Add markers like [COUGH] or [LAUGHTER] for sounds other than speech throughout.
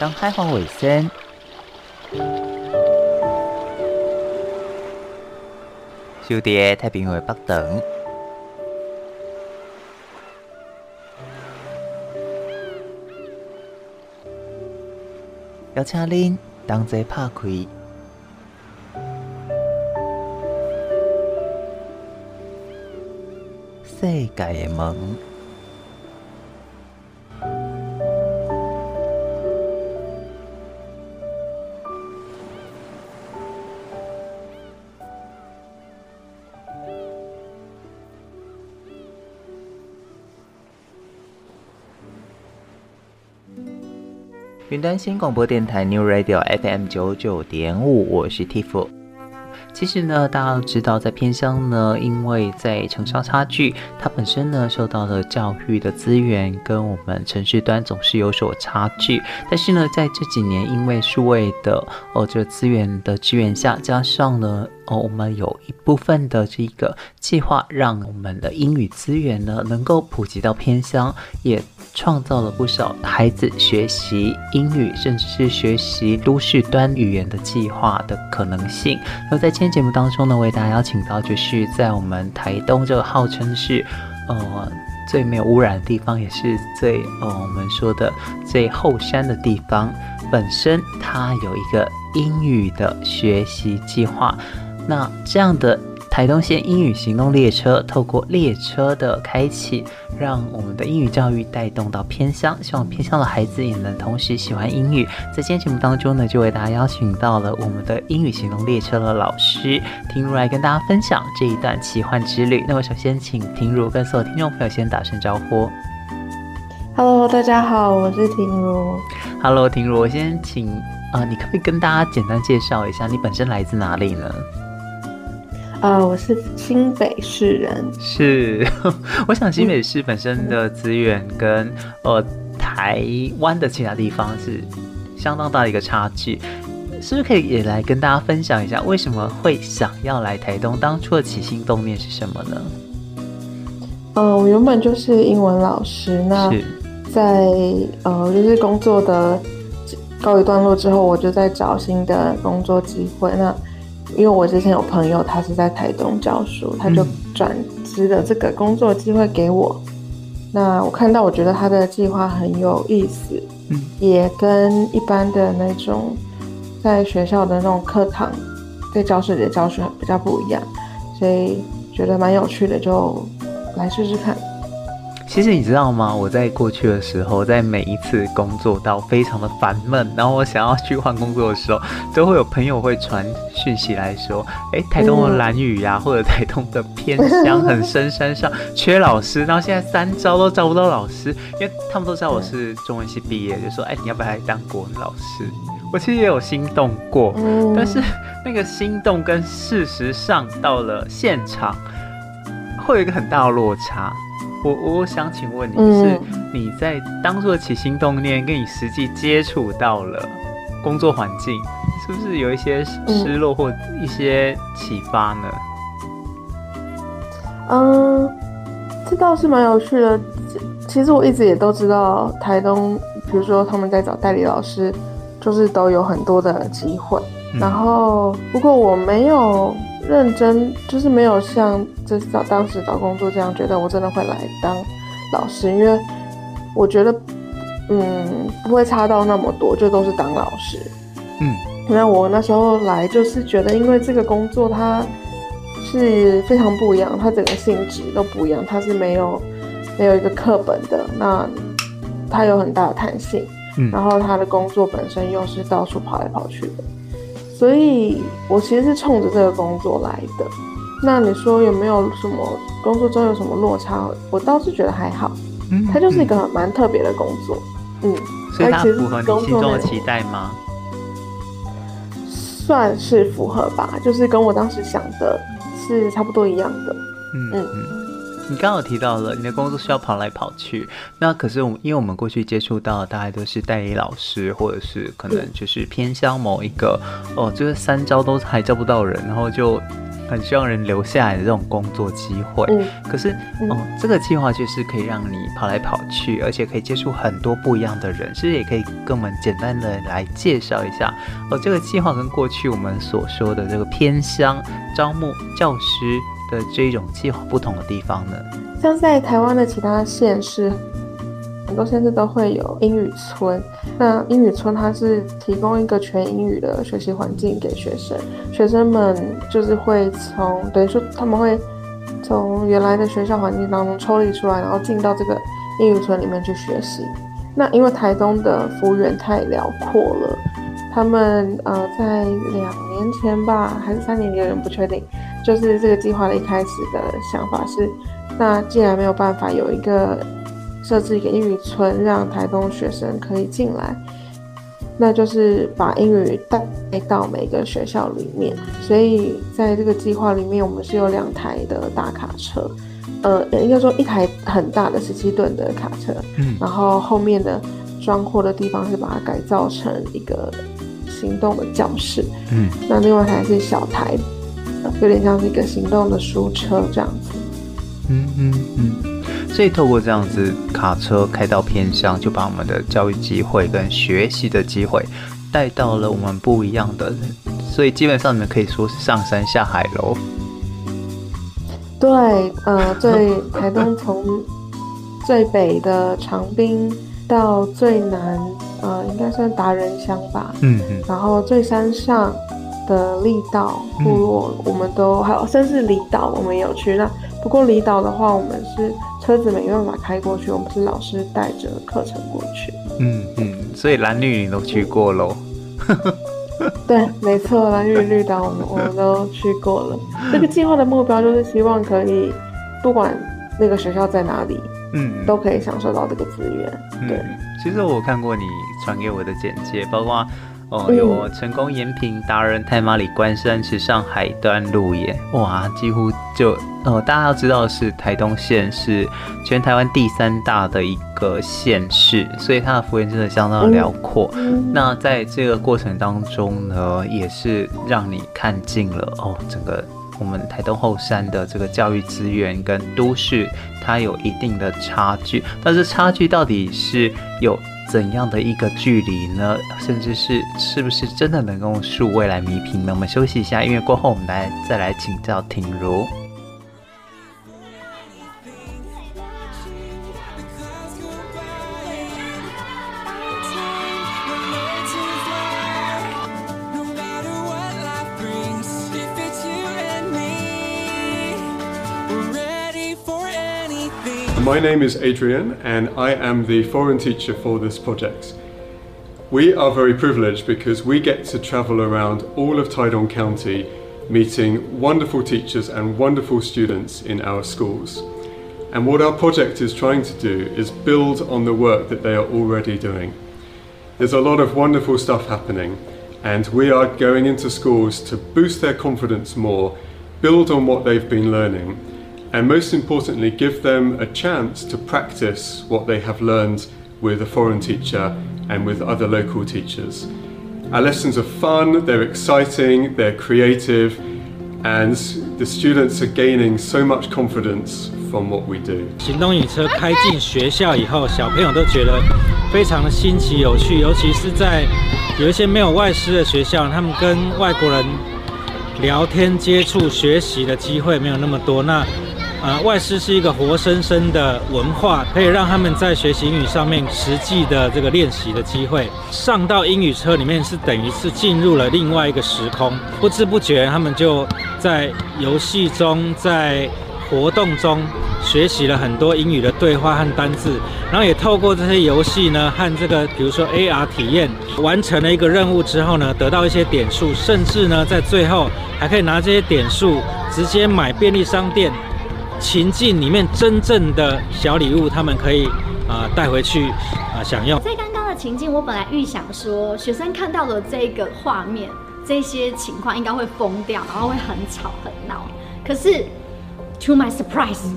当海防卫生，小弟太平洋北等，邀请您同齐拍开世界的门。云端新广播电台 New Radio FM 九九点五，我是 Tiff。其实呢，大家都知道，在偏乡呢，因为在城乡差距，它本身呢受到的教育的资源跟我们城市端总是有所差距。但是呢，在这几年，因为数位的哦这资源的支援下，加上呢。哦，我们有一部分的这个计划，让我们的英语资源呢能够普及到偏乡，也创造了不少孩子学习英语，甚至是学习都市端语言的计划的可能性。那在今天节目当中呢，为大家邀请到就是在我们台东这个号称是呃最没有污染的地方，也是最呃我们说的最后山的地方，本身它有一个英语的学习计划。那这样的台东县英语行动列车，透过列车的开启，让我们的英语教育带动到偏乡，希望偏乡的孩子也能同时喜欢英语。在今天节目当中呢，就为大家邀请到了我们的英语行动列车的老师婷如来跟大家分享这一段奇幻之旅。那么首先请婷如跟所有听众朋友先打声招呼。Hello，大家好，我是婷如。Hello，婷如，我先请啊、呃，你可不可以跟大家简单介绍一下你本身来自哪里呢？啊、呃，我是新北市人。是，[LAUGHS] 我想新北市本身的资源跟、嗯、呃台湾的其他地方是相当大的一个差距，是不是可以也来跟大家分享一下，为什么会想要来台东？当初的起心动念是什么呢？呃，我原本就是英文老师，那在呃就是工作的告一段落之后，我就在找新的工作机会。那因为我之前有朋友，他是在台东教书，他就转职了这个工作机会给我。嗯、那我看到，我觉得他的计划很有意思，嗯，也跟一般的那种在学校的那种课堂，在教室里的教学比较不一样，所以觉得蛮有趣的，就来试试看。其实你知道吗？我在过去的时候，在每一次工作到非常的烦闷，然后我想要去换工作的时候，[LAUGHS] 都会有朋友会传讯息来说：“哎，台东的蓝雨呀，或者台东的偏乡很深山上 [LAUGHS] 缺老师，然后现在三招都招不到老师，因为他们都知道我是中文系毕业，就说：哎，你要不要来当国文老师？我其实也有心动过，但是那个心动跟事实上到了现场，会有一个很大的落差。”我我想请问你，是你在当初的起心动念，跟你实际接触到了工作环境，是不是有一些失落或一些启发呢？嗯，这倒是蛮有趣的。其实我一直也都知道，台东，比如说他们在找代理老师，就是都有很多的机会。然后，不过我没有。认真就是没有像这找当时找工作这样觉得我真的会来当老师，因为我觉得嗯不会差到那么多，就都是当老师。嗯，那我那时候来就是觉得，因为这个工作它是非常不一样，它整个性质都不一样，它是没有没有一个课本的，那它有很大的弹性，嗯，然后它的工作本身又是到处跑来跑去的。所以，我其实是冲着这个工作来的。那你说有没有什么工作中有什么落差？我倒是觉得还好。嗯，它就是一个蛮特别的工作。嗯，所以它符合你心中的期待吗？算是符合吧，就是跟我当时想的是差不多一样的。嗯嗯。嗯你刚刚有提到了你的工作需要跑来跑去，那可是我们因为我们过去接触到的大概都是代理老师，或者是可能就是偏向某一个哦，就是三招都还招不到人，然后就很希望人留下来的这种工作机会。嗯、可是，嗯、哦，这个计划就是可以让你跑来跑去，而且可以接触很多不一样的人。其实也可以跟我们简单的来介绍一下，哦，这个计划跟过去我们所说的这个偏乡招募教师的这一种计划不同的地方呢？像在台湾的其他县市。很多县市都会有英语村，那英语村它是提供一个全英语的学习环境给学生，学生们就是会从等于说他们会从原来的学校环境当中抽离出来，然后进到这个英语村里面去学习。那因为台东的幅员太辽阔了，他们呃在两年前吧，还是三年，有点不确定，就是这个计划的一开始的想法是，那既然没有办法有一个。设置一个英语村，让台东学生可以进来，那就是把英语带到每个学校里面。所以在这个计划里面，我们是有两台的大卡车，呃，应该说一台很大的十七吨的卡车，嗯，然后后面的装货的地方是把它改造成一个行动的教室，嗯，那另外一台是小台，有点像是一个行动的书车这样子，嗯嗯嗯。所以透过这样子卡车开到偏乡，就把我们的教育机会跟学习的机会带到了我们不一样的人。所以基本上你们可以说是上山下海喽。对，呃，最台东从最北的长滨到最南，呃，应该算达人乡吧。嗯嗯。然后最山上的力道部落，我们都、嗯、还有，甚至离岛我们也有去。那不过离岛的话，我们是。车子没办法开过去，我们是老师带着课程过去。嗯嗯，所以蓝绿你都去过喽？[LAUGHS] 对，没错，蓝绿绿岛我们我们都去过了。[LAUGHS] 这个计划的目标就是希望可以，不管那个学校在哪里，嗯，都可以享受到这个资源。对、嗯，其实我看过你传给我的简介，包括。哦，有成功延平达人太马里关山池上海端路耶，哇，几乎就呃，大家要知道的是台东县是全台湾第三大的一个县市，所以它的幅员真的相当的辽阔。那在这个过程当中呢，也是让你看尽了哦，整个我们台东后山的这个教育资源跟都市，它有一定的差距，但是差距到底是有。怎样的一个距离呢？甚至是是不是真的能用数位来弥平呢？我们休息一下，因为过后，我们来再来请教婷如。My name is Adrian, and I am the foreign teacher for this project. We are very privileged because we get to travel around all of Taidong County meeting wonderful teachers and wonderful students in our schools. And what our project is trying to do is build on the work that they are already doing. There's a lot of wonderful stuff happening, and we are going into schools to boost their confidence more, build on what they've been learning, and most importantly, give them a chance to practice what they have learned with a foreign teacher and with other local teachers. Our lessons are fun, they're exciting, they're creative, and the students are gaining so much confidence from what we do. 行动英语车开进学校以后，小朋友都觉得非常的新奇有趣，尤其是在有一些没有外师的学校，他们跟外国人聊天、接触、学习的机会没有那么多。那 呃，外师是一个活生生的文化，可以让他们在学习英语上面实际的这个练习的机会。上到英语车里面是等于是进入了另外一个时空，不知不觉他们就在游戏中，在活动中学习了很多英语的对话和单字，然后也透过这些游戏呢和这个比如说 AR 体验，完成了一个任务之后呢，得到一些点数，甚至呢在最后还可以拿这些点数直接买便利商店。情境里面真正的小礼物，他们可以啊带回去啊享用。在刚刚的情境，我本来预想说，学生看到了这个画面，这些情况应该会疯掉，然后会很吵很闹。可是，to my surprise，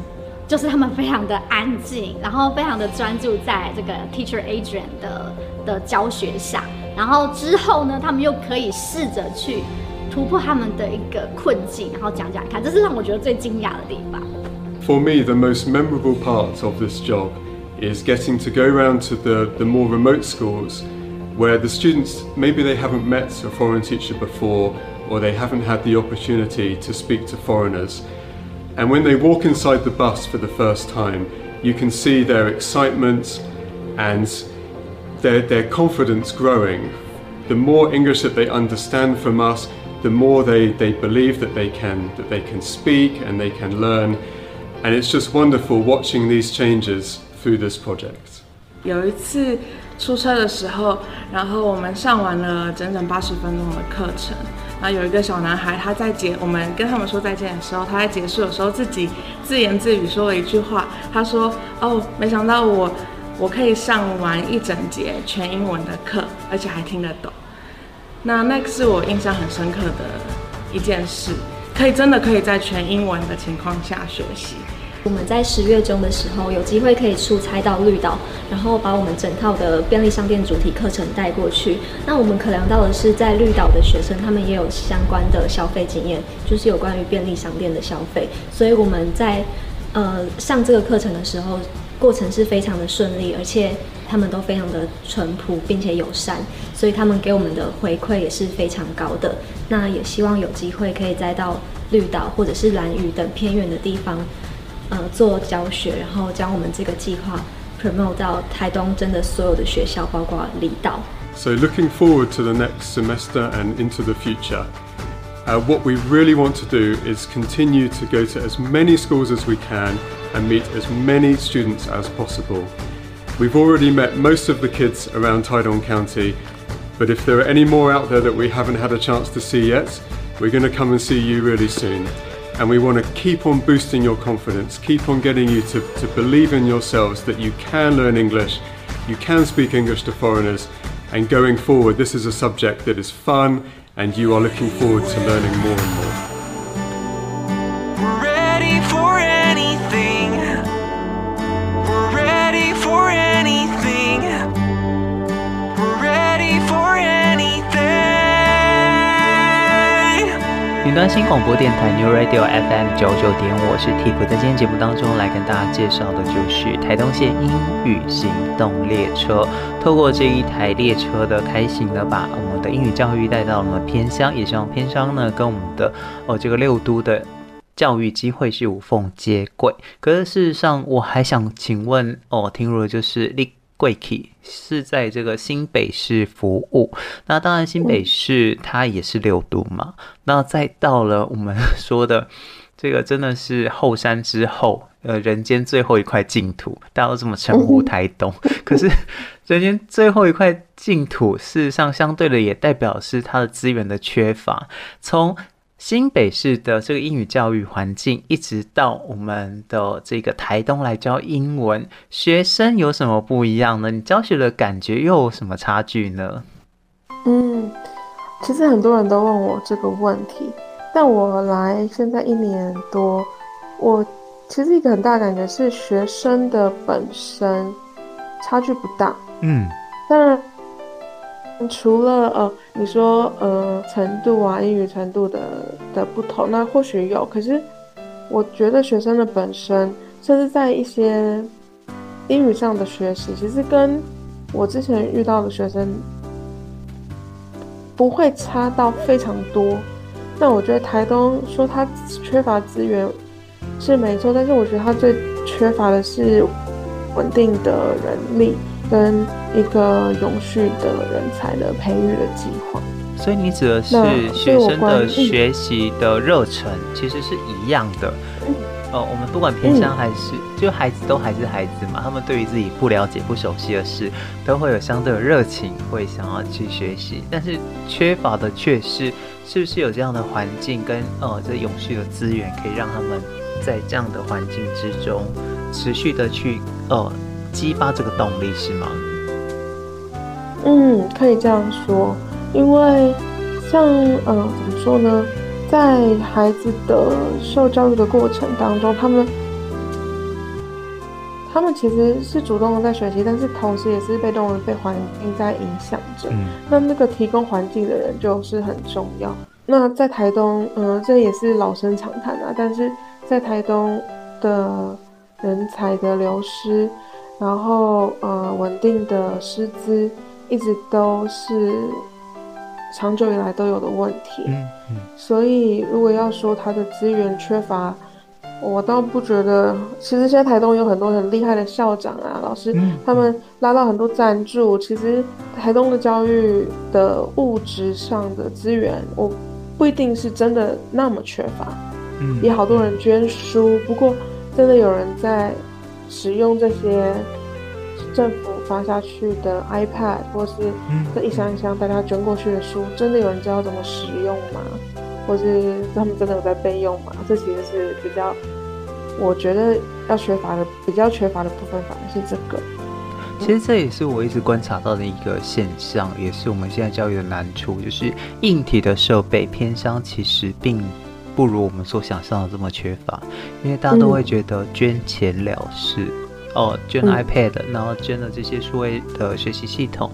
就是他们非常的安静，然后非常的专注在这个 Teacher Adrian 的的教学上。然后之后呢，他们又可以试着去。突破他们的一个困境，然后讲讲看，这是让我觉得最惊讶的地方。For me, the most memorable part of this job is getting to go around to the, the more remote schools where the students maybe they haven't met a foreign teacher before or they haven't had the opportunity to speak to foreigners. And when they walk inside the bus for the first time, you can see their excitement and their, their confidence growing. The more English that they understand from us, the more they, they believe that they can that they can speak and they can learn. And it's just wonderful watching these changes through this project. 有一次出车的时候，然后我们上完了整整八十分钟的课程。然后有一个小男孩，他在结我们跟他们说再见的时候，他在结束的时候自己自言自语说了一句话。他说：“哦，没想到我我可以上完一整节全英文的课，而且还听得懂。”那那个是我印象很深刻的一件事，可以真的可以在全英文的情况下学习。我们在十月中的时候有机会可以出差到绿岛，然后把我们整套的便利商店主题课程带过去。那我们考量到的是，在绿岛的学生他们也有相关的消费经验，就是有关于便利商店的消费。所以我们在呃上这个课程的时候，过程是非常的顺利，而且他们都非常的淳朴并且友善，所以他们给我们的回馈也是非常高的。那也希望有机会可以再到 绿岛或者是兰屿等偏远的地方。呃，做教学，然后将我们这个计划 promote 到台东真的所有的学校，包括离岛。So looking forward to the next semester and into the future, uh, what we really want to do is continue to go to as many schools as we can and meet as many students as possible. We've already met most of the kids around Tydon County, but if there are any more out there that we haven't had a chance to see yet, we're going to come and see you really soon. And we want to keep on boosting your confidence, keep on getting you to, to believe in yourselves that you can learn English, you can speak English to foreigners, and going forward, this is a subject that is fun and you are looking forward to learning more and more. 云端新广播电台 New Radio FM 九九点，我是 Tiff，在今天节目当中来跟大家介绍的就是台东县英语行动列车。透过这一台列车的开行呢，把我们的英语教育带到我们偏乡，也希望偏乡呢跟我们的哦这个六都的教育机会是无缝接轨。可是事实上，我还想请问哦，听入的就是立贵体是在这个新北市服务，那当然新北市它也是六都嘛。那再到了我们说的这个真的是后山之后，呃，人间最后一块净土，大家都这么称呼台东。可是人间最后一块净土，事实上相对的也代表是它的资源的缺乏。从新北市的这个英语教育环境，一直到我们的这个台东来教英文，学生有什么不一样呢？你教学的感觉又有什么差距呢？嗯，其实很多人都问我这个问题，但我来现在一年多，我其实一个很大的感觉是学生的本身差距不大。嗯，当然。除了呃，你说呃程度啊，英语程度的的不同，那或许有。可是我觉得学生的本身，甚至在一些英语上的学习，其实跟我之前遇到的学生不会差到非常多。那我觉得台东说他缺乏资源是没错，但是我觉得他最缺乏的是稳定的人力。跟一个永续的人才的培育的计划，所以你指的是学生的学习的热忱其实是一样的。嗯、哦，我们不管偏乡还是、嗯、就孩子都还是孩子嘛，他们对于自己不了解、不熟悉的事，都会有相对的热情，会想要去学习。但是缺乏的却是，是不是有这样的环境跟呃这永续的资源，可以让他们在这样的环境之中持续的去呃。激发这个动力是吗？嗯，可以这样说，因为像呃，怎么说呢，在孩子的受教育的过程当中，他们他们其实是主动的在学习，但是同时也是被动的被环境在影响着。嗯，那那个提供环境的人就是很重要。那在台东，嗯、呃，这也是老生常谈啊。但是在台东的人才的流失，然后呃，稳定的师资，一直都是长久以来都有的问题。嗯嗯。所以，如果要说它的资源缺乏，我倒不觉得，其实现在台东有很多很厉害的校长啊、老师，嗯、他们拉到很多赞助。其实台东的教育的物质上的资源，我不一定是真的那么缺乏。嗯，也好多人捐书，不过真的有人在使用这些政府发下去的 iPad，或是这一箱一箱大家捐过去的书，真的有人知道怎么使用吗？或是他们真的有在备用吗？这其实是比较，我觉得要缺乏的，比较缺乏的部分反而是这个。其实这也是我一直观察到的一个现象，也是我们现在教育的难处，就是硬体的设备偏乡其实并不如我们所想象的这么缺乏，因为大家都会觉得捐钱了事，嗯、哦，捐 iPad，然后捐了这些数位的学习系统。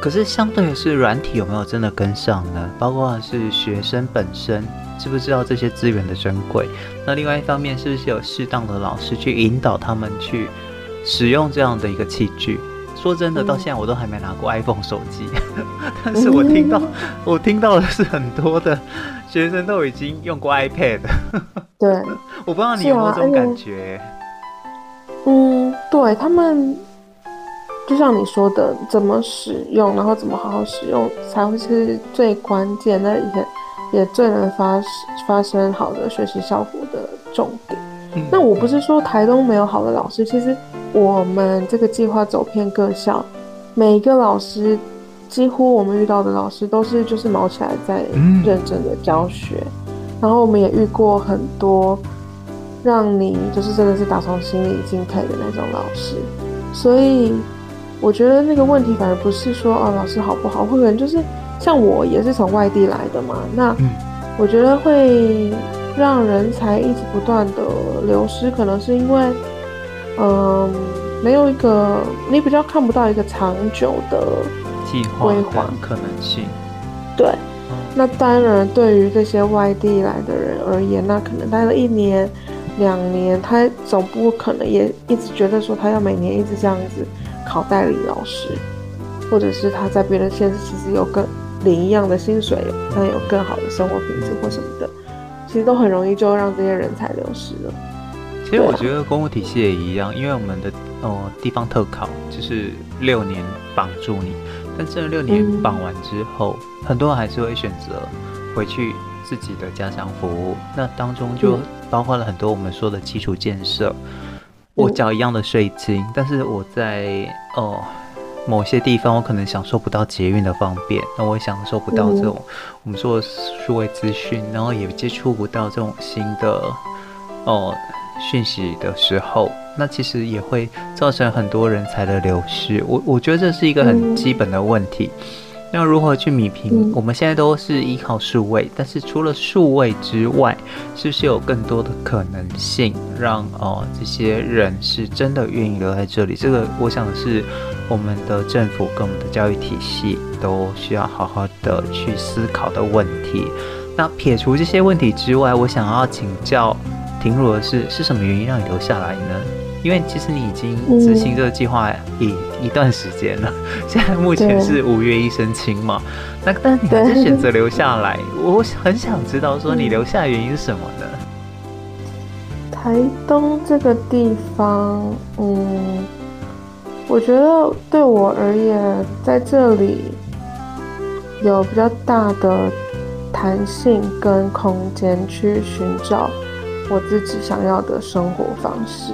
可是，相对的是，软体有没有真的跟上呢？包括是学生本身知不知道这些资源的珍贵？那另外一方面，是不是有适当的老师去引导他们去使用这样的一个器具？说真的，到现在我都还没拿过 iPhone 手机，[LAUGHS] 但是我听到，我听到的是很多的学生都已经用过 iPad。对，[LAUGHS] 我不知道你有没有这种感觉？嗯，对他们。就像你说的，怎么使用，然后怎么好好使用，才会是最关键的，也也最能发发生好的学习效果的重点。嗯、那我不是说台东没有好的老师，其实我们这个计划走遍各校，每一个老师，几乎我们遇到的老师都是就是毛起来在认真的教学，嗯、然后我们也遇过很多让你就是真的是打从心里敬佩的那种老师，所以。我觉得那个问题反而不是说啊老师好不好，或者就是像我也是从外地来的嘛，那我觉得会让人才一直不断的流失，可能是因为嗯、呃、没有一个你比较看不到一个长久的计划规划可能性。对，那当然对于这些外地来的人而言，那可能待了一年两年，他总不可能也一直觉得说他要每年一直这样子。考代理老师，或者是他在别的县市其实有更领一样的薪水，但有更好的生活品质或什么的，其实都很容易就让这些人才流失了。其实我觉得公务体系也一样，因为我们的呃地方特考就是六年绑住你，但这六年绑完之后，嗯、很多人还是会选择回去自己的家乡服务，那当中就包括了很多我们说的基础建设。我缴一样的税金，但是我在哦、呃、某些地方，我可能享受不到捷运的方便，那我也享受不到这种我们说的数位资讯，然后也接触不到这种新的哦讯息的时候，那其实也会造成很多人才的流失。我我觉得这是一个很基本的问题。那如何去弭平？我们现在都是依靠数位，但是除了数位之外，是不是有更多的可能性让哦这些人是真的愿意留在这里？这个我想是我们的政府跟我们的教育体系都需要好好的去思考的问题。那撇除这些问题之外，我想要请教婷茹的是，是什么原因让你留下来呢？因为其实你已经执行这个计划一一段时间了，[LAUGHS] 现在目前是五月一申请嘛，那但你还是选择留下来，我很想知道说你留下的原因是什么呢？台东这个地方，嗯，我觉得对我而言，在这里有比较大的弹性跟空间去寻找我自己想要的生活方式。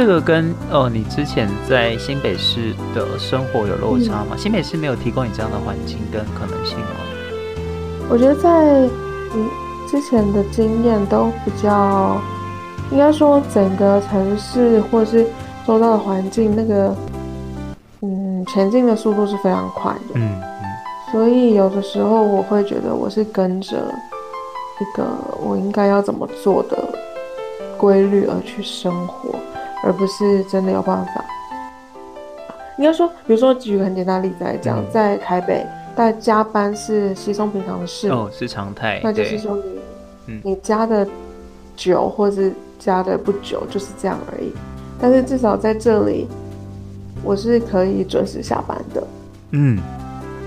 这个跟哦，你之前在新北市的生活有落差吗？嗯、新北市没有提供你这样的环境跟可能性吗？我觉得在嗯之前的经验都比较，应该说整个城市或是周遭的环境，那个嗯前进的速度是非常快的。嗯嗯。所以有的时候我会觉得我是跟着一个我应该要怎么做的规律而去生活。而不是真的有办法。应该说，比如说举个很简单的例子来讲，在台北，大但加班是稀松平常的事哦，是常态。那就是说你，你加的久或是加的不久，就是这样而已。但是至少在这里，我是可以准时下班的。嗯，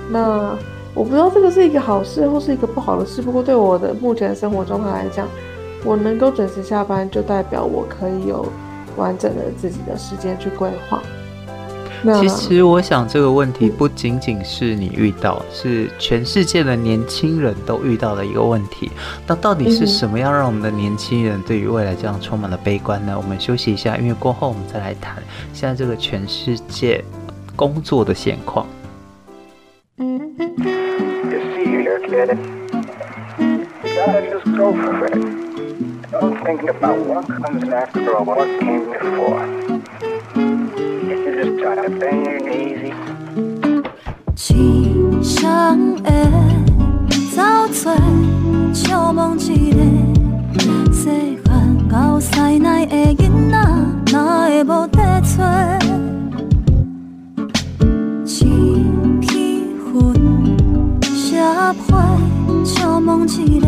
那我不知道这个是一个好事或是一个不好的事。不过对我的目前的生活状态来讲，我能够准时下班，就代表我可以有完整的自己的时间去规划。其实我想这个问题不仅仅是你遇到，是全世界的年轻人都遇到的一个问题。那到底是什么样让我们的年轻人对于未来这样充满了悲观呢？我们休息一下，因为过后我们再来谈现在这个全世界工作的现况。痴相的走做，笑梦一个世间后塞内的囡仔，哪会无在找？一起分社会，笑梦一个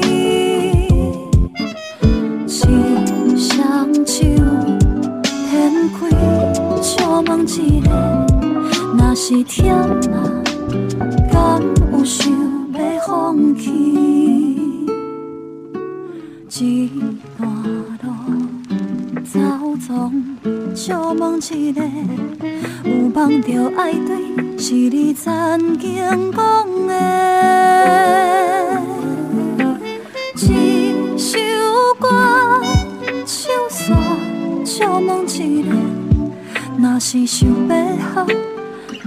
一个，若是累啊，敢有想要放弃？一段路走总，做梦一个，有梦著爱对，是你曾经讲的。一首歌，唱完，做梦一个。若是想要哭，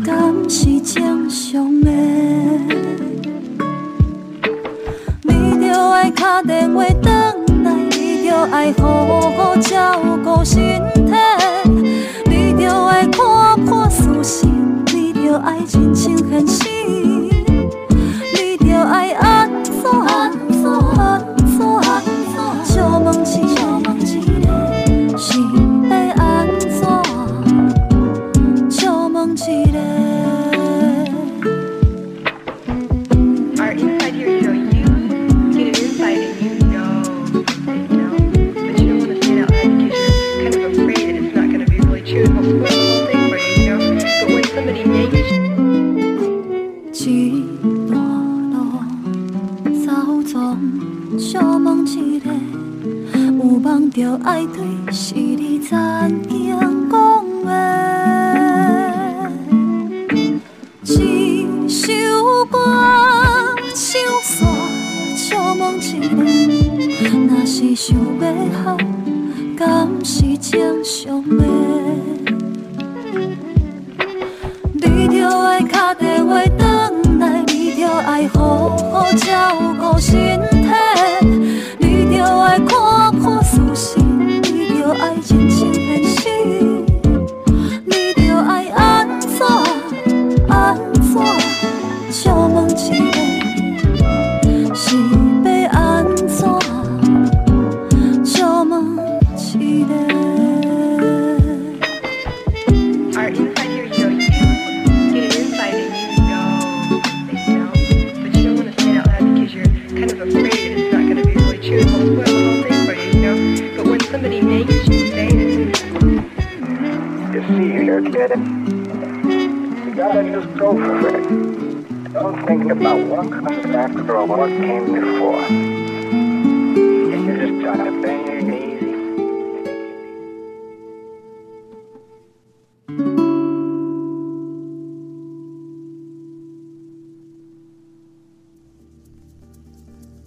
敢是正常的？你着爱打电话转来，你着爱好好照顾身体，你着爱看破事实，你着爱真诚现实。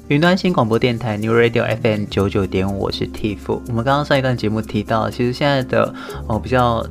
云端新广播电台 New Radio FM 九九点五，我是 Tiff。我们刚刚上一段节目提到，其实现在的哦比较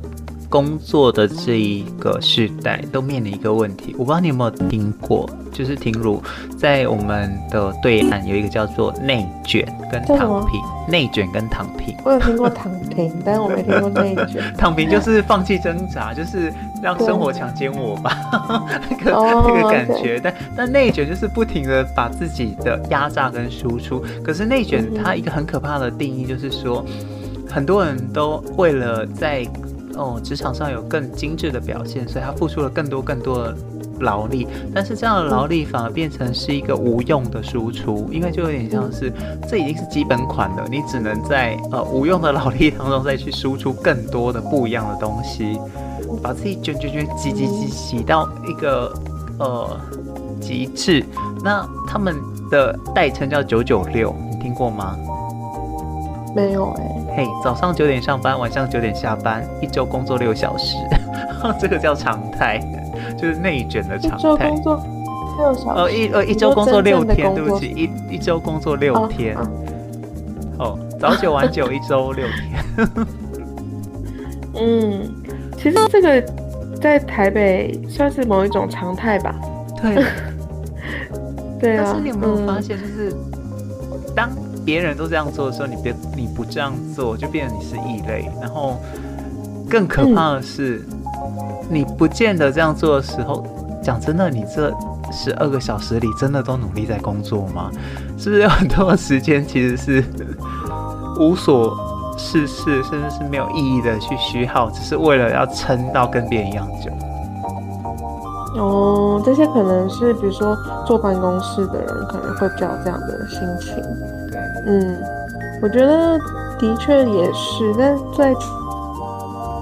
工作的这一个时代都面临一个问题，我不知道你有没有听过，就是听如在我们的对岸有一个叫做内卷跟躺平，内卷跟躺平。我有听过躺平，但是我没听过内卷。躺平就是放弃挣扎，就是让生活强奸我吧，[LAUGHS] 那个那个感觉。但但内卷就是不停的把自己的压榨跟输出。可是内卷它一个很可怕的定义就是说，很多人都为了在哦，职场上有更精致的表现，所以他付出了更多更多的劳力，但是这样的劳力反而变成是一个无用的输出，因为就有点像是这已经是基本款了，你只能在呃无用的劳力当中再去输出更多的不一样的东西，把自己卷卷卷挤挤挤挤到一个呃极致。那他们的代称叫九九六，你听过吗？没有哎、嘿，hey, 早上九点上班，晚上九点下班，一周工作六小时，[LAUGHS] 这个叫常态，就是内卷的常态。工作六小时。哦，一呃一周工作六天，对不起，一一周工作六天。哦，哦，早九晚九，一周六天。[LAUGHS] 嗯，其实这个在台北算是某一种常态吧。对。[LAUGHS] 对啊。但是你有没有发现，就是。别人都这样做的时候，你别你不这样做，就变成你是异类。然后更可怕的是，你不见得这样做的时候，讲真的，你这十二个小时里真的都努力在工作吗？[LAUGHS] 是不是有很多时间其实是无所事事，甚至是没有意义的去虚耗，只是为了要撑到跟别人一样久？哦，这些可能是比如说坐办公室的人可能会比较这样的心情。嗯，我觉得的确也是，但在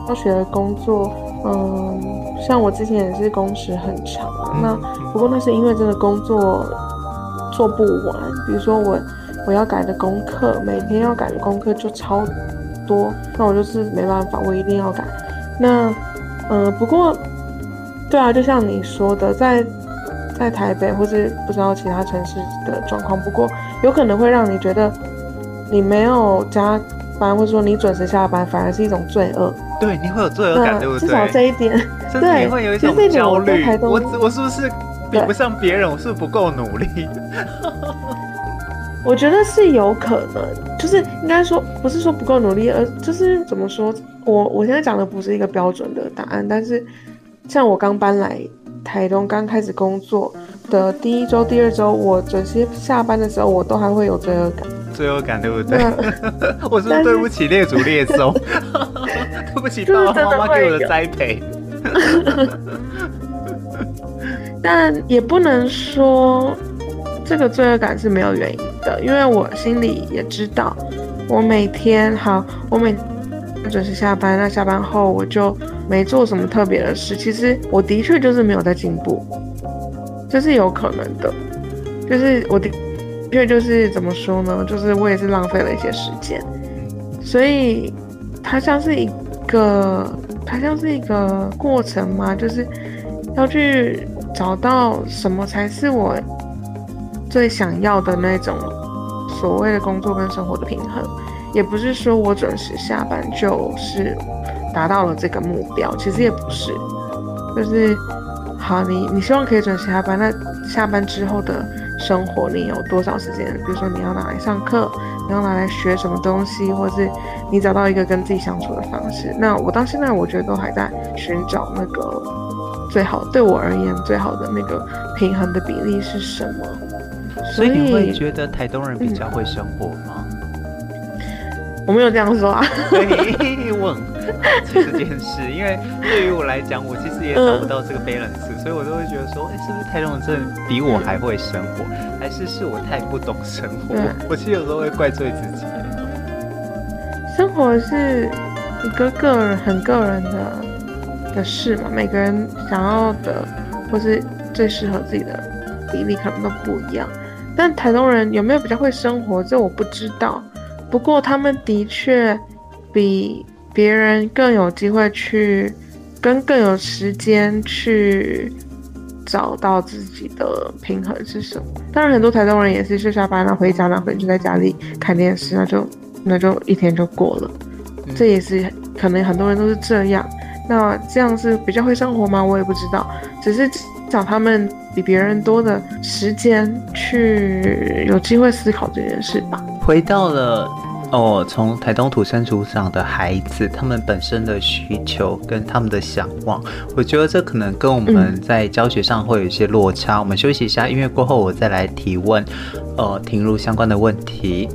大学的工作，嗯，像我之前也是工时很长啊。嗯、那不过那是因为真的工作做不完，比如说我我要改的功课，每天要改的功课就超多，那我就是没办法，我一定要改。那嗯，不过对啊，就像你说的，在。在台北或是不知道其他城市的状况，不过有可能会让你觉得你没有加班，或者说你准时下班，反而是一种罪恶。对，你会有罪恶感，对不对？至少这一点，对，你会有一种焦虑。我我是不是比不上别人？我是不是不够努力？[LAUGHS] 我觉得是有可能，就是应该说不是说不够努力，而就是怎么说？我我现在讲的不是一个标准的答案，但是像我刚搬来。台东刚开始工作的第一周、第二周，我准时下班的时候，我都还会有罪恶感。罪恶感对不对？[LAUGHS] 我是不是对不起列祖列宗？对 [LAUGHS] [LAUGHS] 不起爸爸妈妈给我的栽培。但也不能说这个罪恶感是没有原因的，因为我心里也知道，我每天好，我每准时下班，那下班后我就。没做什么特别的事，其实我的确就是没有在进步，这是有可能的。就是我的确就是怎么说呢？就是我也是浪费了一些时间，所以它像是一个，它像是一个过程嘛，就是要去找到什么才是我最想要的那种所谓的工作跟生活的平衡，也不是说我准时下班就是。达到了这个目标，其实也不是，就是好，你你希望可以准时下班，那下班之后的生活，你有多少时间？比如说你要拿来上课，你要拿来学什么东西，或是你找到一个跟自己相处的方式。那我到现在，我觉得都还在寻找那个最好，对我而言最好的那个平衡的比例是什么？所以你会觉得台东人比较会生活吗？嗯我没有这样说啊，所以我很好奇这件事，因为对于我来讲，我其实也找不到这个 balance，、嗯、所以我都会觉得说，哎、欸，是不是台东人比我还会生活，嗯、还是是我太不懂生活？嗯、我其实有时候会怪罪自己。生活是一个个人很个人的的事嘛，每个人想要的或是最适合自己的比例可能都不一样。但台东人有没有比较会生活，这我不知道。不过他们的确比别人更有机会去，跟更有时间去找到自己的平衡是什么。当然，很多台东人也是就下班了回家，那可能就在家里看电视，那就那就一天就过了。这也是可能很多人都是这样。那这样是比较会生活吗？我也不知道，只是找他们比别人多的时间去有机会思考这件事吧。回到了哦，从台东土生土长的孩子，他们本身的需求跟他们的想望，我觉得这可能跟我们在教学上会有一些落差。我们休息一下，音乐过后我再来提问，呃，停入相关的问题。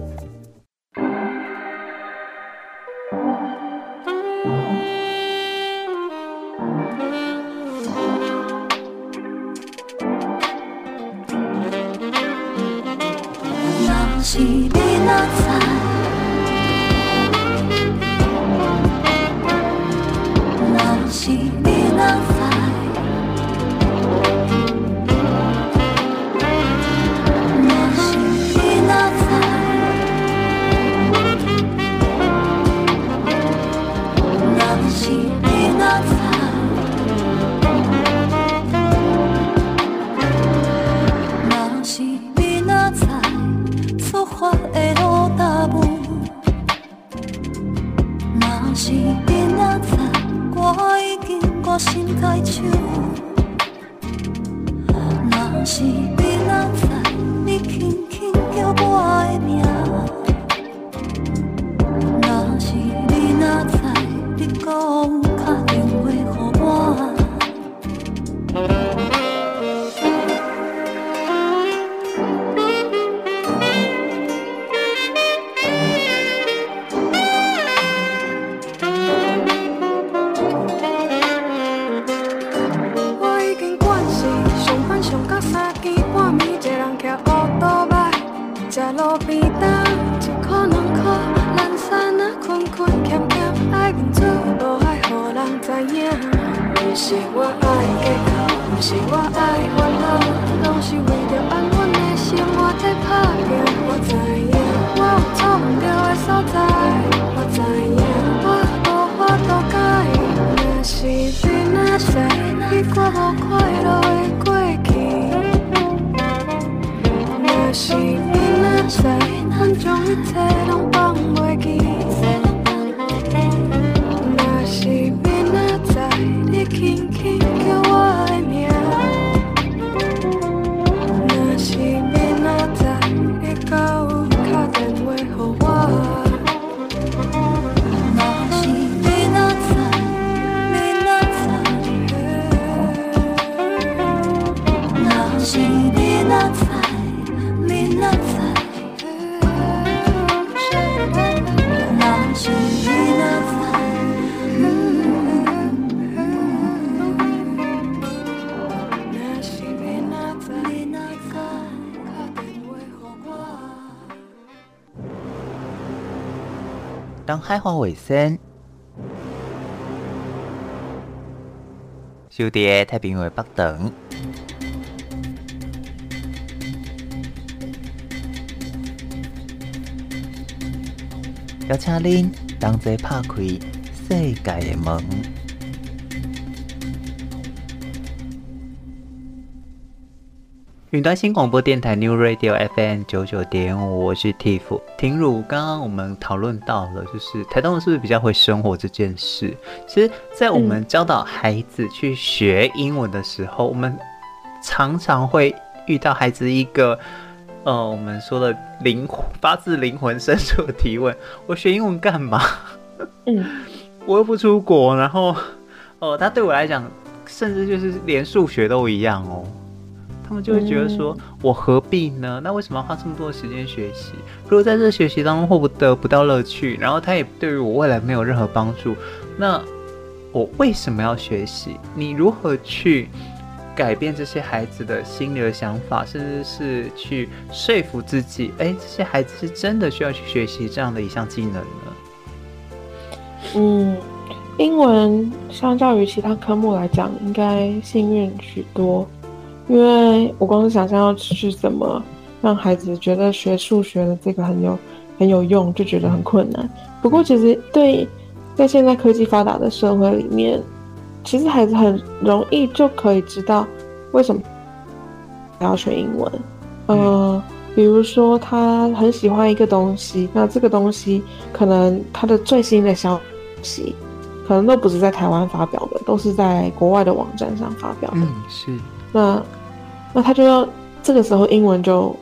在路边头一颗两颗，人生啊困困缺缺，爱面子不爱让人知影。不是我爱计较，不是我爱烦恼，拢是为着安稳的生活天打拼。我知影，我有操唔到的所在，我知影，我无法度改，若是天啊，再一过无快乐。终于才懂当海花尾声，小弟太平为北等，邀请您同齐拍开世界的门。云端新广播电台 New Radio FM 九九点五，我是 Tiff。婷如，刚刚我们讨论到了，就是台东人是不是比较会生活这件事？其实，在我们教导孩子去学英文的时候，嗯、我们常常会遇到孩子一个，呃，我们说的灵发自灵魂深处的提问：[LAUGHS] 我学英文干嘛？嗯，[LAUGHS] 我又不出国，然后，哦、呃，他对我来讲，甚至就是连数学都一样哦。他们就会觉得说，我何必呢？那为什么要花这么多的时间学习？如果在这学习当中获不得不到乐趣，然后他也对于我未来没有任何帮助，那我为什么要学习？你如何去改变这些孩子的心理的想法，甚至是去说服自己，哎，这些孩子是真的需要去学习这样的一项技能呢？嗯，英文相较于其他科目来讲，应该幸运许多。因为我光是想象要去怎么让孩子觉得学数学的这个很有很有用，就觉得很困难。不过其实对，在现在科技发达的社会里面，其实孩子很容易就可以知道为什么要学英文。呃，比如说他很喜欢一个东西，那这个东西可能他的最新的消息。可能都不是在台湾发表的，都是在国外的网站上发表的。嗯，是。那那他就要这个时候英文就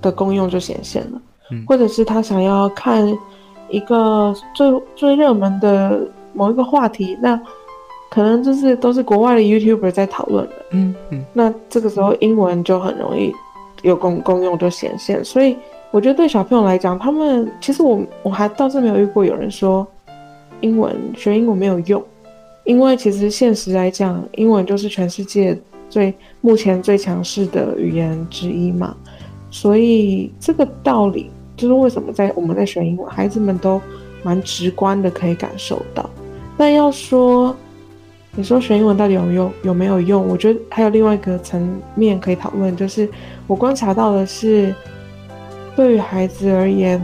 的功用就显现了，嗯，或者是他想要看一个最最热门的某一个话题，那可能就是都是国外的 YouTuber 在讨论的，嗯嗯。那这个时候英文就很容易有功功用就显现，所以我觉得对小朋友来讲，他们其实我我还倒是没有遇过有人说英文学英文没有用，因为其实现实来讲，英文就是全世界。最目前最强势的语言之一嘛，所以这个道理就是为什么在我们在学英文，孩子们都蛮直观的可以感受到。但要说你说学英文到底有用有没有用？我觉得还有另外一个层面可以讨论，就是我观察到的是，对于孩子而言，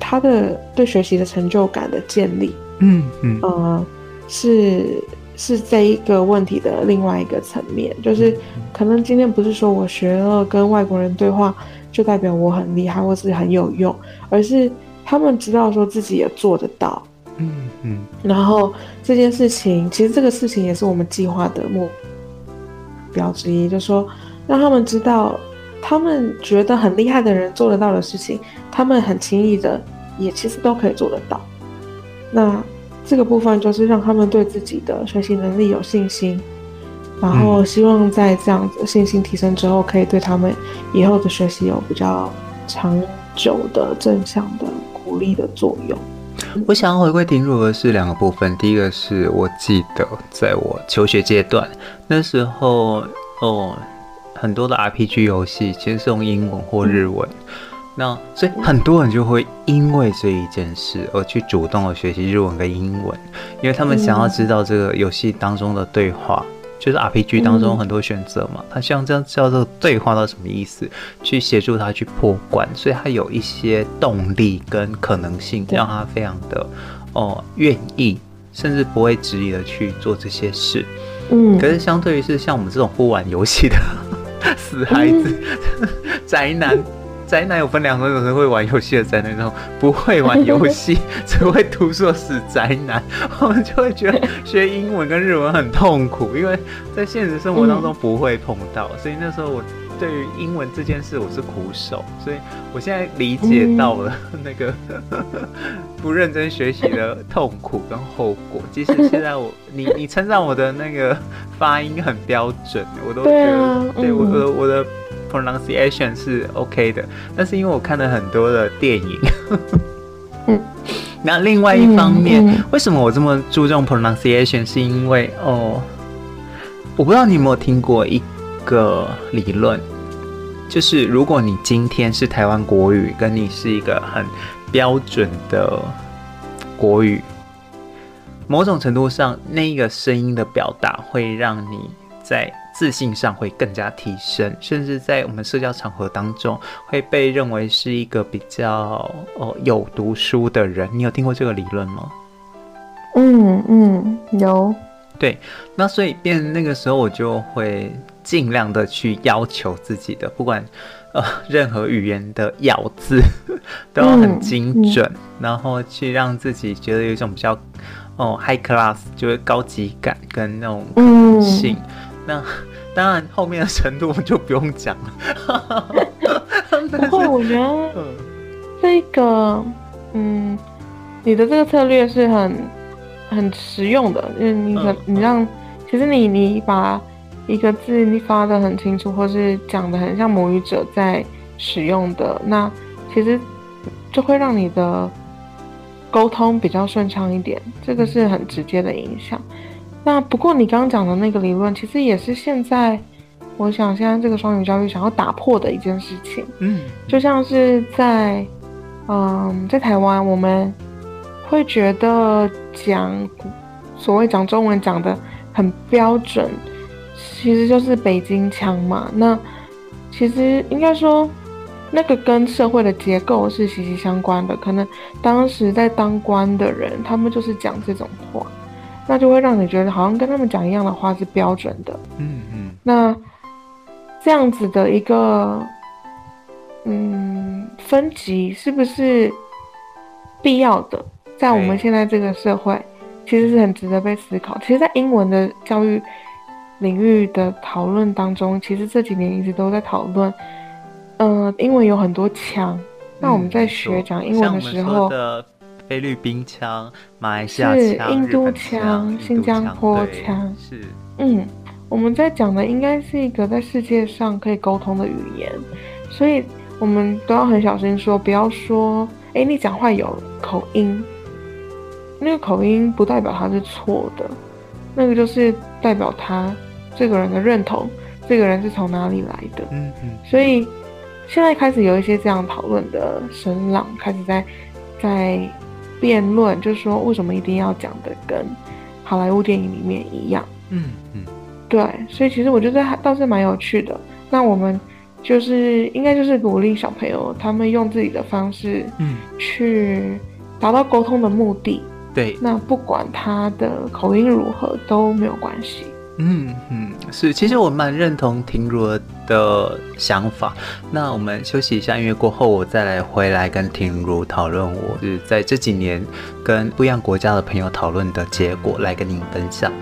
他的对学习的成就感的建立，嗯嗯呃是。是这一个问题的另外一个层面，就是可能今天不是说我学了跟外国人对话就代表我很厉害或是很有用，而是他们知道说自己也做得到，嗯嗯，然后这件事情其实这个事情也是我们计划的目标之一，就是说让他们知道他们觉得很厉害的人做得到的事情，他们很轻易的也其实都可以做得到，那。这个部分就是让他们对自己的学习能力有信心，然后希望在这样子信心提升之后，可以对他们以后的学习有比较长久的正向的鼓励的作用。我想要回归婷如的是两个部分，第一个是我记得在我求学阶段那时候，哦，很多的 RPG 游戏其实是用英文或日文。嗯那所以很多人就会因为这一件事而去主动的学习日文跟英文，因为他们想要知道这个游戏当中的对话，就是 RPG 当中很多选择嘛，他希望这样知道这个对话到什么意思，去协助他去破关，所以他有一些动力跟可能性，让他非常的哦愿意，甚至不会质疑的去做这些事。嗯，可是相对于是像我们这种不玩游戏的 [LAUGHS] 死孩子、[LAUGHS] 宅男。宅男有分两种，有人会玩游戏的宅男，那种不会玩游戏 [LAUGHS] 只会读书的死宅男，[LAUGHS] 我们就会觉得学英文跟日文很痛苦，因为在现实生活当中不会碰到，所以那时候我对于英文这件事我是苦手，所以我现在理解到了那个 [LAUGHS] 不认真学习的痛苦跟后果。即使现在我你你称赞我的那个发音很标准，我都觉得对我的我的。Pronunciation 是 OK 的，但是因为我看了很多的电影，嗯，[LAUGHS] 那另外一方面，嗯嗯，为什么我这么注重 pronunciation？是因为哦，我不知道你有没有听过一个理论，就是如果你今天是台湾国语，跟你是一个很标准的国语，某种程度上，那个声音的表达会让你在。自信上会更加提升，甚至在我们社交场合当中会被认为是一个比较哦有读书的人。你有听过这个理论吗？嗯嗯，有。对，那所以变那个时候我就会尽量的去要求自己的，不管呃任何语言的咬字 [LAUGHS] 都要很精准，嗯嗯、然后去让自己觉得有一种比较哦 high class，就是高级感跟那种可能性。嗯那当然，后面的程度就不用讲了。[LAUGHS] 不过，我觉得这个，嗯，你的这个策略是很很实用的，因为你可你让，其实你你把一个字你发的很清楚，或是讲的很像母语者在使用的，那其实就会让你的沟通比较顺畅一点，这个是很直接的影响。那不过你刚刚讲的那个理论，其实也是现在，我想现在这个双语教育想要打破的一件事情。嗯，就像是在，嗯，在台湾，我们会觉得讲所谓讲中文讲得很标准，其实就是北京腔嘛。那其实应该说，那个跟社会的结构是息息相关的。可能当时在当官的人，他们就是讲这种话。那就会让你觉得好像跟他们讲一样的话是标准的，嗯嗯。那这样子的一个嗯分级是不是必要的？在我们现在这个社会，其实是很值得被思考。其实，在英文的教育领域的讨论当中，其实这几年一直都在讨论，呃，英文有很多腔。那我们在学讲英文的时候，的菲律宾腔、马来西亚腔、印度腔、新加坡腔，是，嗯，我们在讲的应该是一个在世界上可以沟通的语言，所以我们都要很小心说，不要说，哎、欸，你讲话有口音，那个口音不代表他是错的，那个就是代表他这个人的认同，这个人是从哪里来的，嗯嗯，所以。现在开始有一些这样讨论的声浪，开始在在辩论，就是说为什么一定要讲的跟好莱坞电影里面一样？嗯嗯，对，所以其实我觉得还倒是蛮有趣的。那我们就是应该就是鼓励小朋友，他们用自己的方式，嗯，去达到沟通的目的。对，那不管他的口音如何都没有关系。嗯嗯，是，其实我蛮认同婷如的想法。那我们休息一下音乐过后，我再来回来跟婷如讨论，我是在这几年跟不一样国家的朋友讨论的结果，来跟您分享。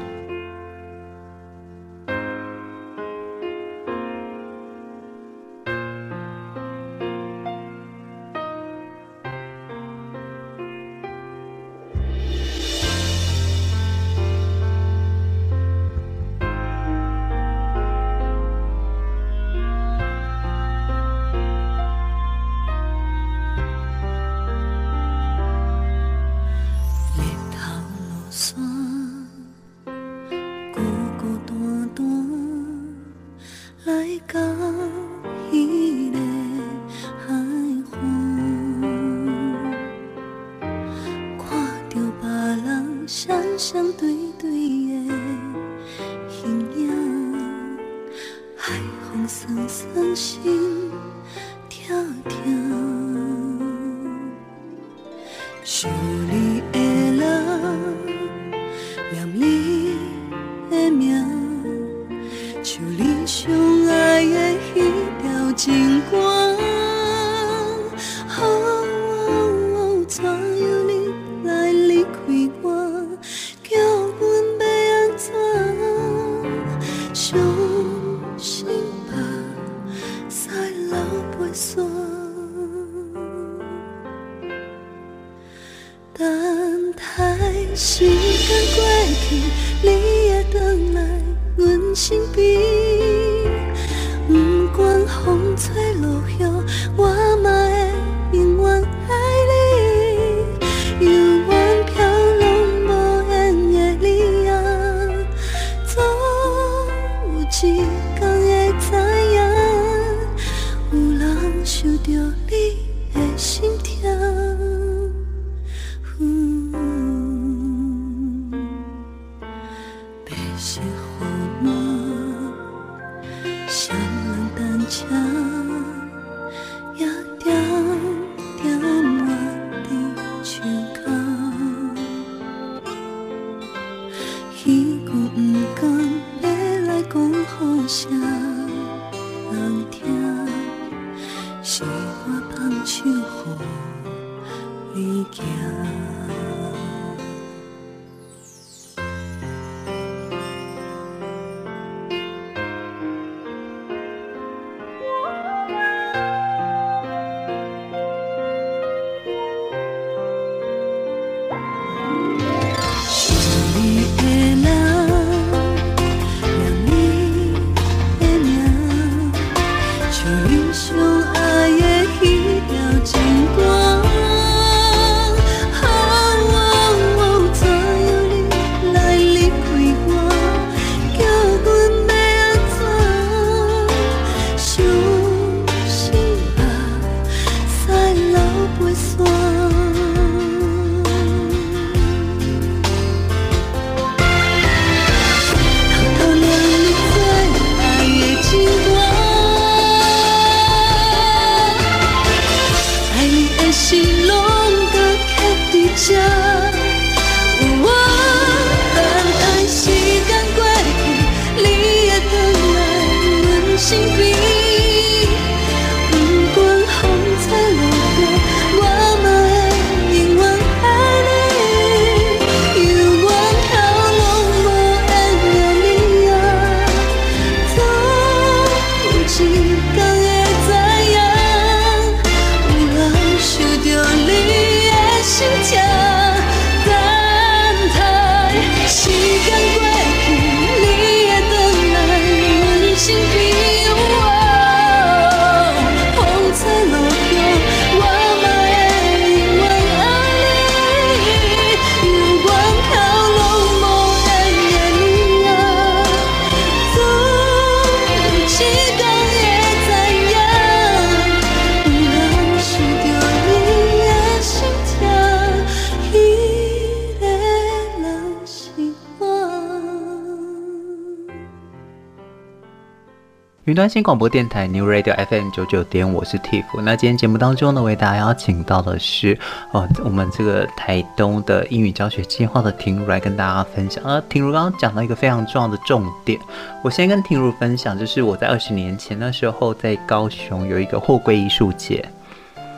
端新广播电台 New Radio FM 九九点，我是 Tiff。那今天节目当中呢，为大家邀请到的是哦，我们这个台东的英语教学计划的婷如来跟大家分享。呃，婷如刚刚讲到一个非常重要的重点，我先跟婷如分享，就是我在二十年前那时候在高雄有一个货柜艺术节，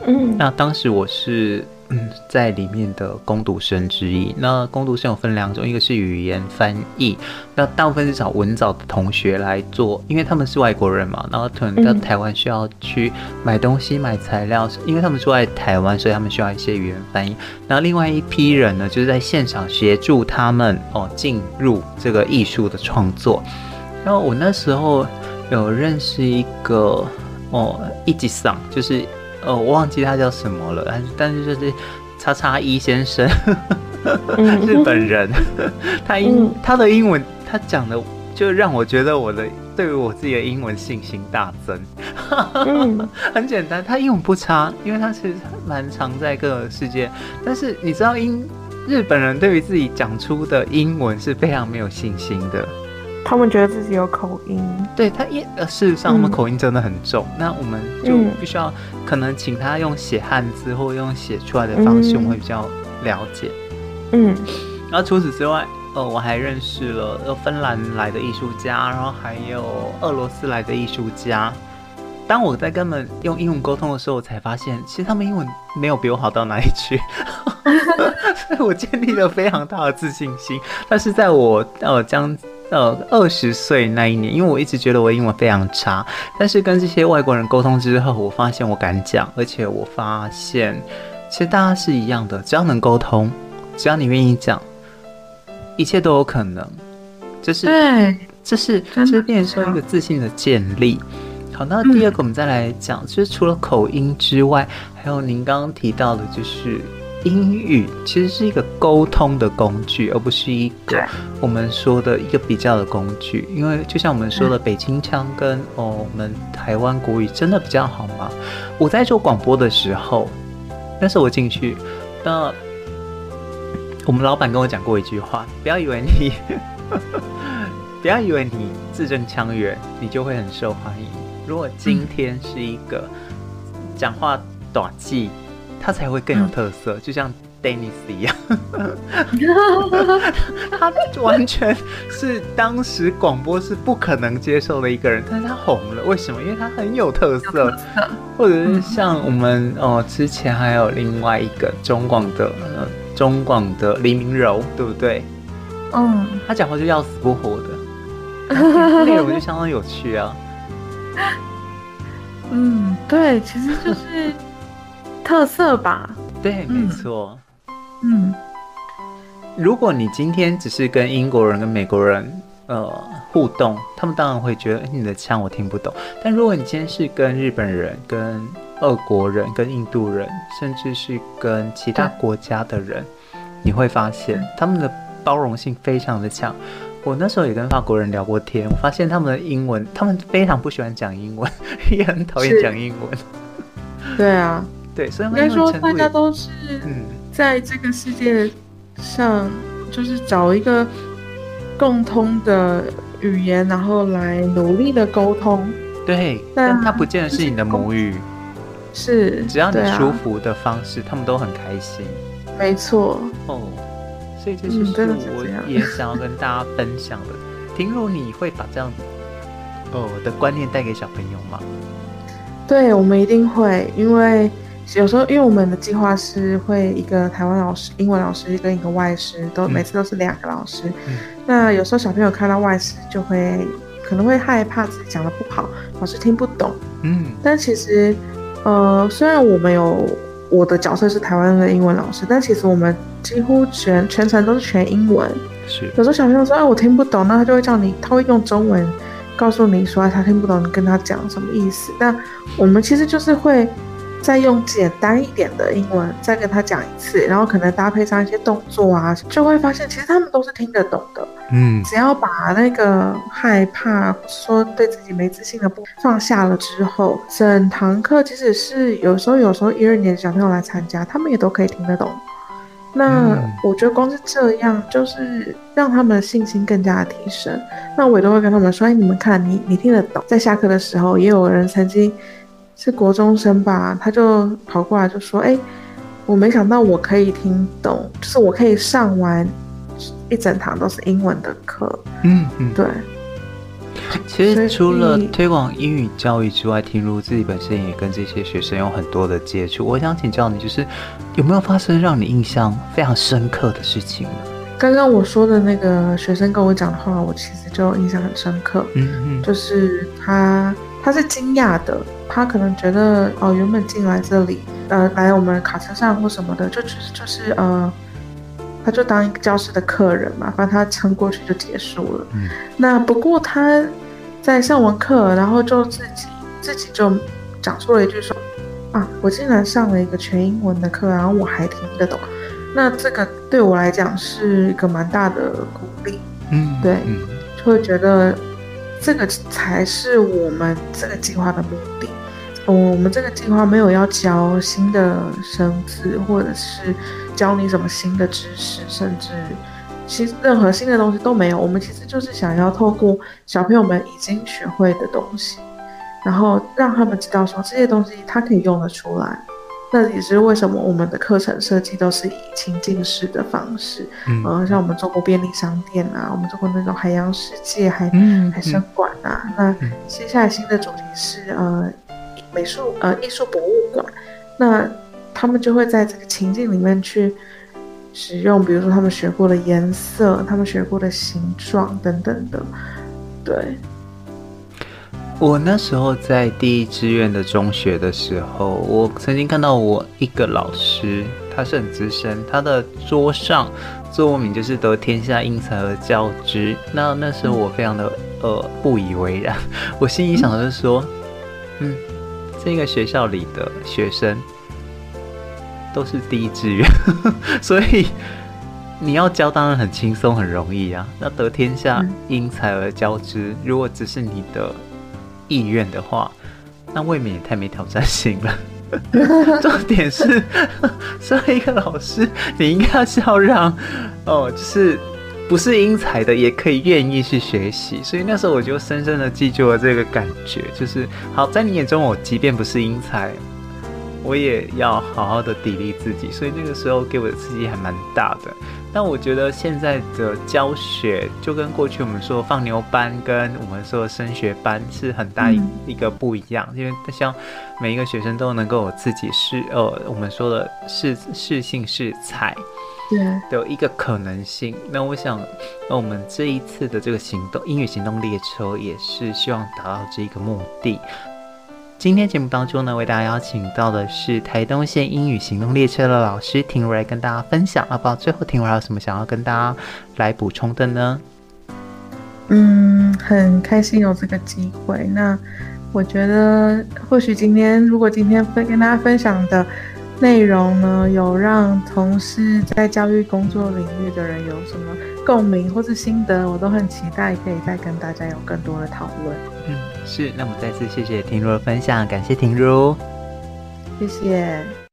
嗯，那当时我是。嗯，在里面的攻读生之一。那攻读生有分两种，一个是语言翻译，那大部分是找文藻的同学来做，因为他们是外国人嘛，然后可能到台湾需要去买东西、买材料，因为他们住在台湾，所以他们需要一些语言翻译。然后另外一批人呢，就是在现场协助他们哦进入这个艺术的创作。然后我那时候有认识一个哦一级上，就是。哦，我忘记他叫什么了，但是但是就是叉叉一先生，[LAUGHS] 日本人，他英他的英文他讲的就让我觉得我的对于我自己的英文信心大增。[LAUGHS] 很简单，他英文不差，因为他其实蛮常在各个世界，但是你知道英日本人对于自己讲出的英文是非常没有信心的。他们觉得自己有口音，对他因呃，事实上他们口音真的很重。嗯、那我们就必须要可能请他用写汉字或用写出来的方式，我们会比较了解。嗯，然后除此之外，呃，我还认识了呃芬兰来的艺术家，然后还有俄罗斯来的艺术家。当我在跟他们用英文沟通的时候，我才发现其实他们英文没有比我好到哪里去，[LAUGHS] [LAUGHS] 所以我建立了非常大的自信心。但是在我呃将呃，二十岁那一年，因为我一直觉得我英文非常差，但是跟这些外国人沟通之后，我发现我敢讲，而且我发现其实大家是一样的，只要能沟通，只要你愿意讲，一切都有可能。这是对，这是这是变成一个自信的建立。好，那第二个我们再来讲，嗯、就是除了口音之外，还有您刚刚提到的，就是。英语其实是一个沟通的工具，而不是一个我们说的一个比较的工具。因为就像我们说的，北京腔跟哦我们台湾国语真的比较好吗？我在做广播的时候，那时候我进去，那我们老板跟我讲过一句话：不要以为你，[LAUGHS] 不要以为你字正腔圆，你就会很受欢迎。如果今天是一个讲话短记。他才会更有特色，就像 Dennis 一样，[LAUGHS] 他完全是当时广播是不可能接受的一个人，但是他红了，为什么？因为他很有特色，或者是像我们哦，之前还有另外一个中广的呃，中广的黎明柔，对不对？嗯，他讲话就要死不活的，内容就相当有趣啊。[LAUGHS] 嗯，对，其实就是。特色吧，对，没错。嗯，如果你今天只是跟英国人、跟美国人呃互动，他们当然会觉得你的腔我听不懂。但如果你今天是跟日本人、跟俄国人、跟印度人，甚至是跟其他国家的人，你会发现他们的包容性非常的强。我那时候也跟法国人聊过天，我发现他们的英文，他们非常不喜欢讲英文，[LAUGHS] 也很讨厌讲英文。[LAUGHS] 对啊。对，所以应该说大家都是在这个世界上，就是找一个共通的语言，然后来努力的沟通。对，但它不见得是你的母语。是，只要你舒服的方式，他们都很开心。没错。哦，所以这就是我也想要跟大家分享的。婷如，你会把这样哦的观念带给小朋友吗？对，我们一定会，因为。有时候，因为我们的计划是会一个台湾老师、英文老师跟一个外师，都每次都是两个老师。嗯、那有时候小朋友看到外师，就会可能会害怕自己讲的不好，老师听不懂。嗯，但其实，呃，虽然我们有我的角色是台湾的英文老师，但其实我们几乎全全程都是全英文。是。有时候小朋友说：“哎，我听不懂。”那他就会叫你，他会用中文告诉你说：“他听不懂，你跟他讲什么意思？”那我们其实就是会。再用简单一点的英文再跟他讲一次，然后可能搭配上一些动作啊，就会发现其实他们都是听得懂的。嗯，只要把那个害怕说对自己没自信的部分放下了之后，整堂课即使是有时候有时候一二年小朋友来参加，他们也都可以听得懂。那我觉得光是这样，就是让他们的信心更加的提升。那我也都会跟他们说：“哎，你们看，你你听得懂。”在下课的时候，也有人曾经是国中生吧，他就跑过来就说：“哎，我没想到我可以听懂，就是我可以上完一整堂都是英文的课。”嗯嗯，对。其实除了推广英语教育之外，婷如自己本身也跟这些学生有很多的接触。我想请教你，就是有没有发生让你印象非常深刻的事情呢？刚刚我说的那个学生跟我讲的话，我其实就印象很深刻。嗯嗯，就是他他是惊讶的，他可能觉得哦，原本进来这里，呃，来我们卡车上或什么的，就只是就是呃。他就当一个教室的客人嘛，反正他撑过去就结束了。嗯，那不过他在上完课，然后就自己自己就讲出了一句说：“啊，我竟然上了一个全英文的课，然后我还听得懂。”那这个对我来讲是一个蛮大的鼓励。嗯，对，嗯，就会觉得这个才是我们这个计划的目的。我们这个计划没有要教新的生字，或者是。教你什么新的知识，甚至其实任何新的东西都没有。我们其实就是想要透过小朋友们已经学会的东西，然后让他们知道说这些东西他可以用得出来。那也是为什么我们的课程设计都是以情境式的方式。嗯、呃，像我们做过便利商店啊，我们做过那种海洋世界、海、嗯、海生馆啊。那接下来新的主题是呃美术呃艺术博物馆。那他们就会在这个情境里面去使用，比如说他们学过的颜色，他们学过的形状等等的。对，我那时候在第一志愿的中学的时候，我曾经看到我一个老师，他是很资深，他的桌上座右铭就是“得天下英才而教之”。那那时候我非常的呃不以为然，我心里想的是说，[LAUGHS] 嗯，这个学校里的学生。都是第一志愿，[LAUGHS] 所以你要教当然很轻松很容易啊。那得天下英才而教之，如果只是你的意愿的话，那未免也太没挑战性了。[LAUGHS] 重点是，[LAUGHS] 身为一个老师，你应该是要让哦，就是不是英才的也可以愿意去学习。所以那时候我就深深的记住了这个感觉，就是好，在你眼中，我即便不是英才。我也要好好的砥砺自己，所以那个时候给我的刺激还蛮大的。但我觉得现在的教学就跟过去我们说放牛班跟我们说升学班是很大一一个不一样，因为像每一个学生都能够有自己是呃我们说的适适性适才，对，的一个可能性。那我想，那我们这一次的这个行动英语行动列车也是希望达到这一个目的。今天节目当中呢，为大家邀请到的是台东县英语行动列车的老师婷如来跟大家分享。那不知道最后婷如还有什么想要跟大家来补充的呢？嗯，很开心有这个机会。那我觉得，或许今天如果今天分跟大家分享的内容呢，有让从事在教育工作领域的人有什么共鸣或是心得，我都很期待可以再跟大家有更多的讨论。嗯，是。那么再次谢谢婷茹的分享，感谢婷茹，谢谢。